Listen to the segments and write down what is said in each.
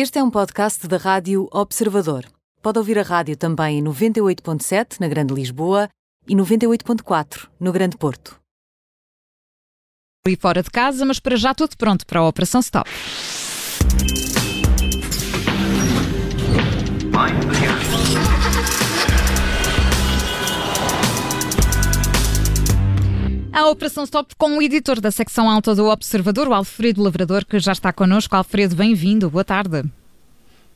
Este é um podcast da Rádio Observador. Pode ouvir a rádio também em 98.7 na Grande Lisboa e 98.4 no Grande Porto. E fora de casa, mas para já tudo pronto para a Operação Stop. A Operação Stop com o editor da secção alta do Observador, o Alfredo Lavrador, que já está connosco. Alfredo, bem-vindo, boa tarde.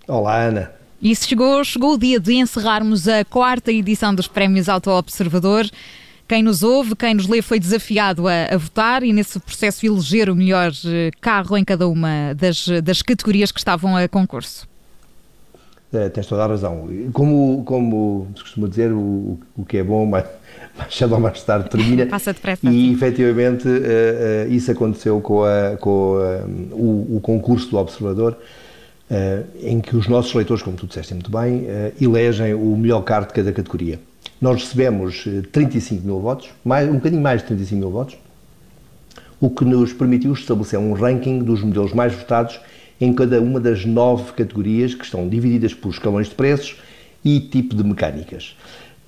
Olá, Ana. E chegou, chegou o dia de encerrarmos a quarta edição dos Prémios Auto Observador. Quem nos ouve, quem nos lê, foi desafiado a, a, votar e nesse processo eleger o melhor eh, carro em cada uma das, das categorias que estavam a concurso. É, tens toda a razão. Como, como se costuma dizer, o, o que é bom, mais, mais cedo ou mais tarde termina. Passa depressa. E efetivamente uh, uh, isso aconteceu com, a, com a, o, o, concurso do Observador, em que os nossos leitores, como tu disseste muito bem, elegem o melhor carro de cada categoria. Nós recebemos 35 mil votos, mais, um bocadinho mais de 35 mil votos, o que nos permitiu estabelecer um ranking dos modelos mais votados em cada uma das nove categorias que estão divididas por escalões de preços e tipo de mecânicas.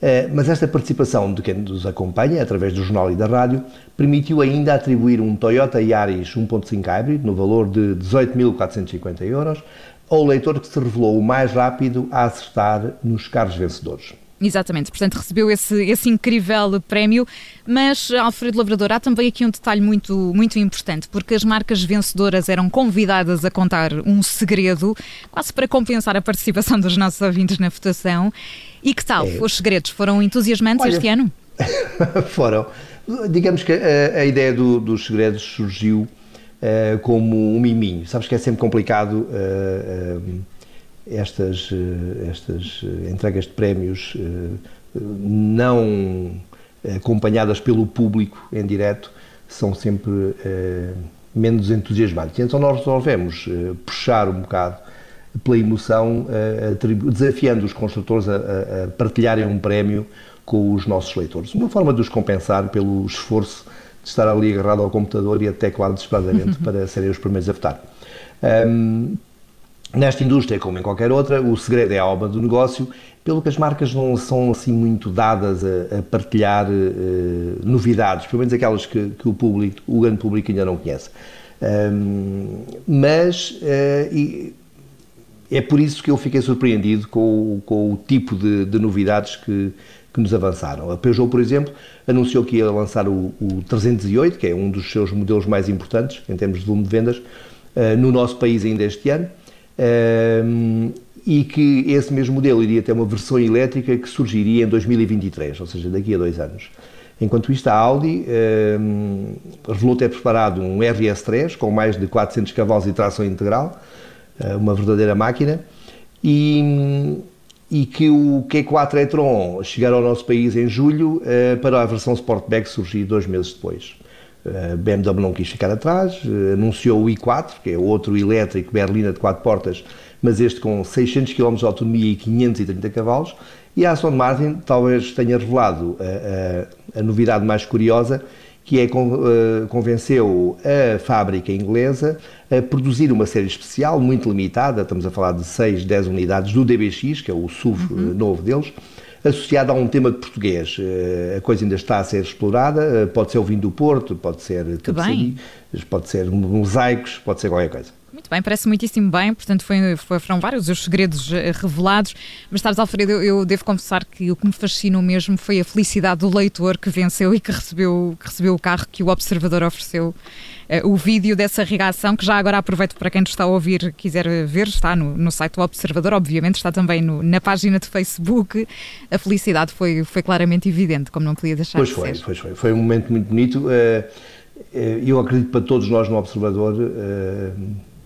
Eh, mas esta participação de quem nos acompanha, através do jornal e da rádio, permitiu ainda atribuir um Toyota Yaris 1.5 Hybrid, no valor de 18.450 euros, ao leitor que se revelou o mais rápido a acertar nos carros vencedores. Exatamente, portanto recebeu esse, esse incrível prémio, mas Alfredo Lavrador, há também aqui um detalhe muito, muito importante, porque as marcas vencedoras eram convidadas a contar um segredo, quase para compensar a participação dos nossos ouvintes na votação. E que tal? É. Os segredos foram entusiasmantes Olha, este ano? foram. Digamos que a, a ideia do, dos segredos surgiu uh, como um miminho. Sabes que é sempre complicado. Uh, uh, estas, eh, estas eh, entregas de prémios eh, não acompanhadas pelo público em direto são sempre menos entusiasmantes. Então nós resolvemos puxar um bocado pela emoção, desafiando os construtores a, partilharem um prémio com os nossos leitores. Uma forma de os compensar pelo esforço de estar ali agarrado ao computador e a teclar desesperadamente para serem os primeiros a votar. Um, Nesta indústria, como em qualquer outra, o segredo é a alma do negócio, pelo que as marcas não são assim muito dadas a, a partilhar uh, novidades, pelo menos aquelas que, que, o público, o grande público ainda não conhece. Um, mas uh, é por isso que eu fiquei surpreendido com, com o tipo de, de novidades que, que, nos avançaram. A Peugeot, por exemplo, anunciou que ia lançar o, o 308, que é um dos seus modelos mais importantes em termos de volume de vendas, uh, no nosso país ainda este ano e que esse mesmo modelo iria ter uma versão elétrica que surgiria em 2023, ou seja, daqui a dois anos. Enquanto isto, a Audi revelou ter preparado um RS3 com mais de 400 cavalos e tração integral, uh, uma verdadeira máquina, e, e que o Q4 e-tron chegará ao nosso país em julho uh, para a versão Sportback surgir dois meses depois. A BMW não quis ficar atrás, anunciou o i4, que é outro elétrico berlina de quatro portas, mas este com 600 km de autonomia e 530 cavalos. E a Aston Martin talvez tenha revelado a, a, a novidade mais curiosa, que é convenceu a fábrica inglesa a produzir uma série especial, muito limitada, estamos a falar de 6, 10 unidades do DBX, que é o SUV uhum. novo deles, associada a um tema de português. Eh, a coisa ainda está a ser explorada, eh, pode ser o vinho do Porto, pode ser pode ser mosaicos, pode ser qualquer coisa. Muito bem, parece muitíssimo bem, portanto foi, foram vários os segredos eh, revelados, mas sabes Alfredo, eu, eu, devo confessar que o que me fascinou mesmo foi a felicidade do leitor que venceu e que recebeu, que recebeu o carro que o observador ofereceu uh, o vídeo dessa reação, que já agora aproveito para quem nos está a ouvir quiser ver, está no, no site do Observador, obviamente, está também no, na página de Facebook. A felicidade foi, foi claramente evidente, como não podia deixar pois de foi, ser. Pois foi, foi um momento muito bonito. Uh, eu acredito para todos nós no Observador.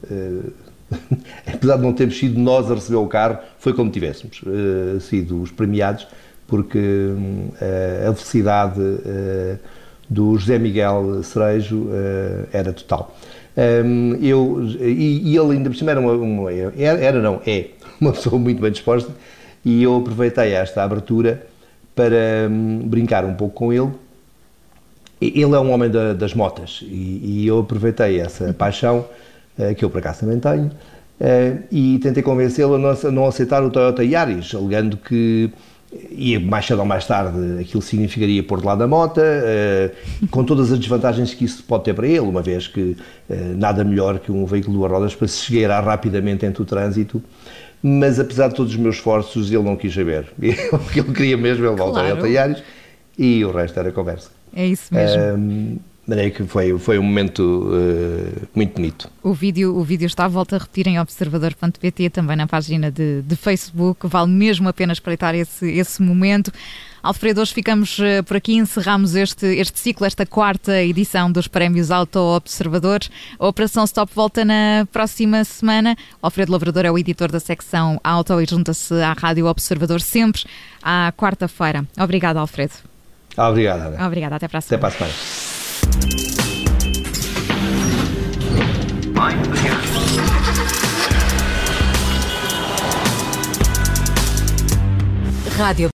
apesar de não termos sido nós a receber o carro, foi como tivéssemos sido os premiados, porque a felicidade do José Miguel Cerejo era total. Eu, e, ele ainda por cima era uma, uma, era, não, é uma pessoa muito bem disposta e eu aproveitei esta abertura para um, brincar um pouco com ele. Ele é um homem da, das motas e, e, eu aproveitei essa paixão que eu por acaso também tenho e tentei convencê-lo a não aceitar o Toyota Yaris, alegando que e mais cedo ou mais tarde aquilo significaria pôr de lado a moto, com todas as desvantagens que isso pode ter para ele, uma vez que nada melhor que um veículo de duas rodas para se esgueirar rapidamente entre o trânsito mas apesar de todos os meus esforços, ele não quis saber. o que ele queria mesmo, ele voltou claro. a Yaris e o resto era conversa. É isso mesmo. Um, maneira que foi, foi um momento uh, muito bonito. O vídeo, o vídeo está, volta a repetir em observador.pt, também na página de, de Facebook, vale mesmo a pena espreitar esse, esse momento. Alfredo, hoje ficamos uh, por aqui, encerramos este, este ciclo, esta quarta edição dos Prémios Auto Observadores. A Operação Stop volta na próxima semana. Alfredo Lavrador é o editor da secção Auto e junta-se à Rádio Observador sempre à quarta-feira. Obrigado, Alfredo. Obrigado, Ana. Obrigada, até para a semana. Até para a semana. Rádio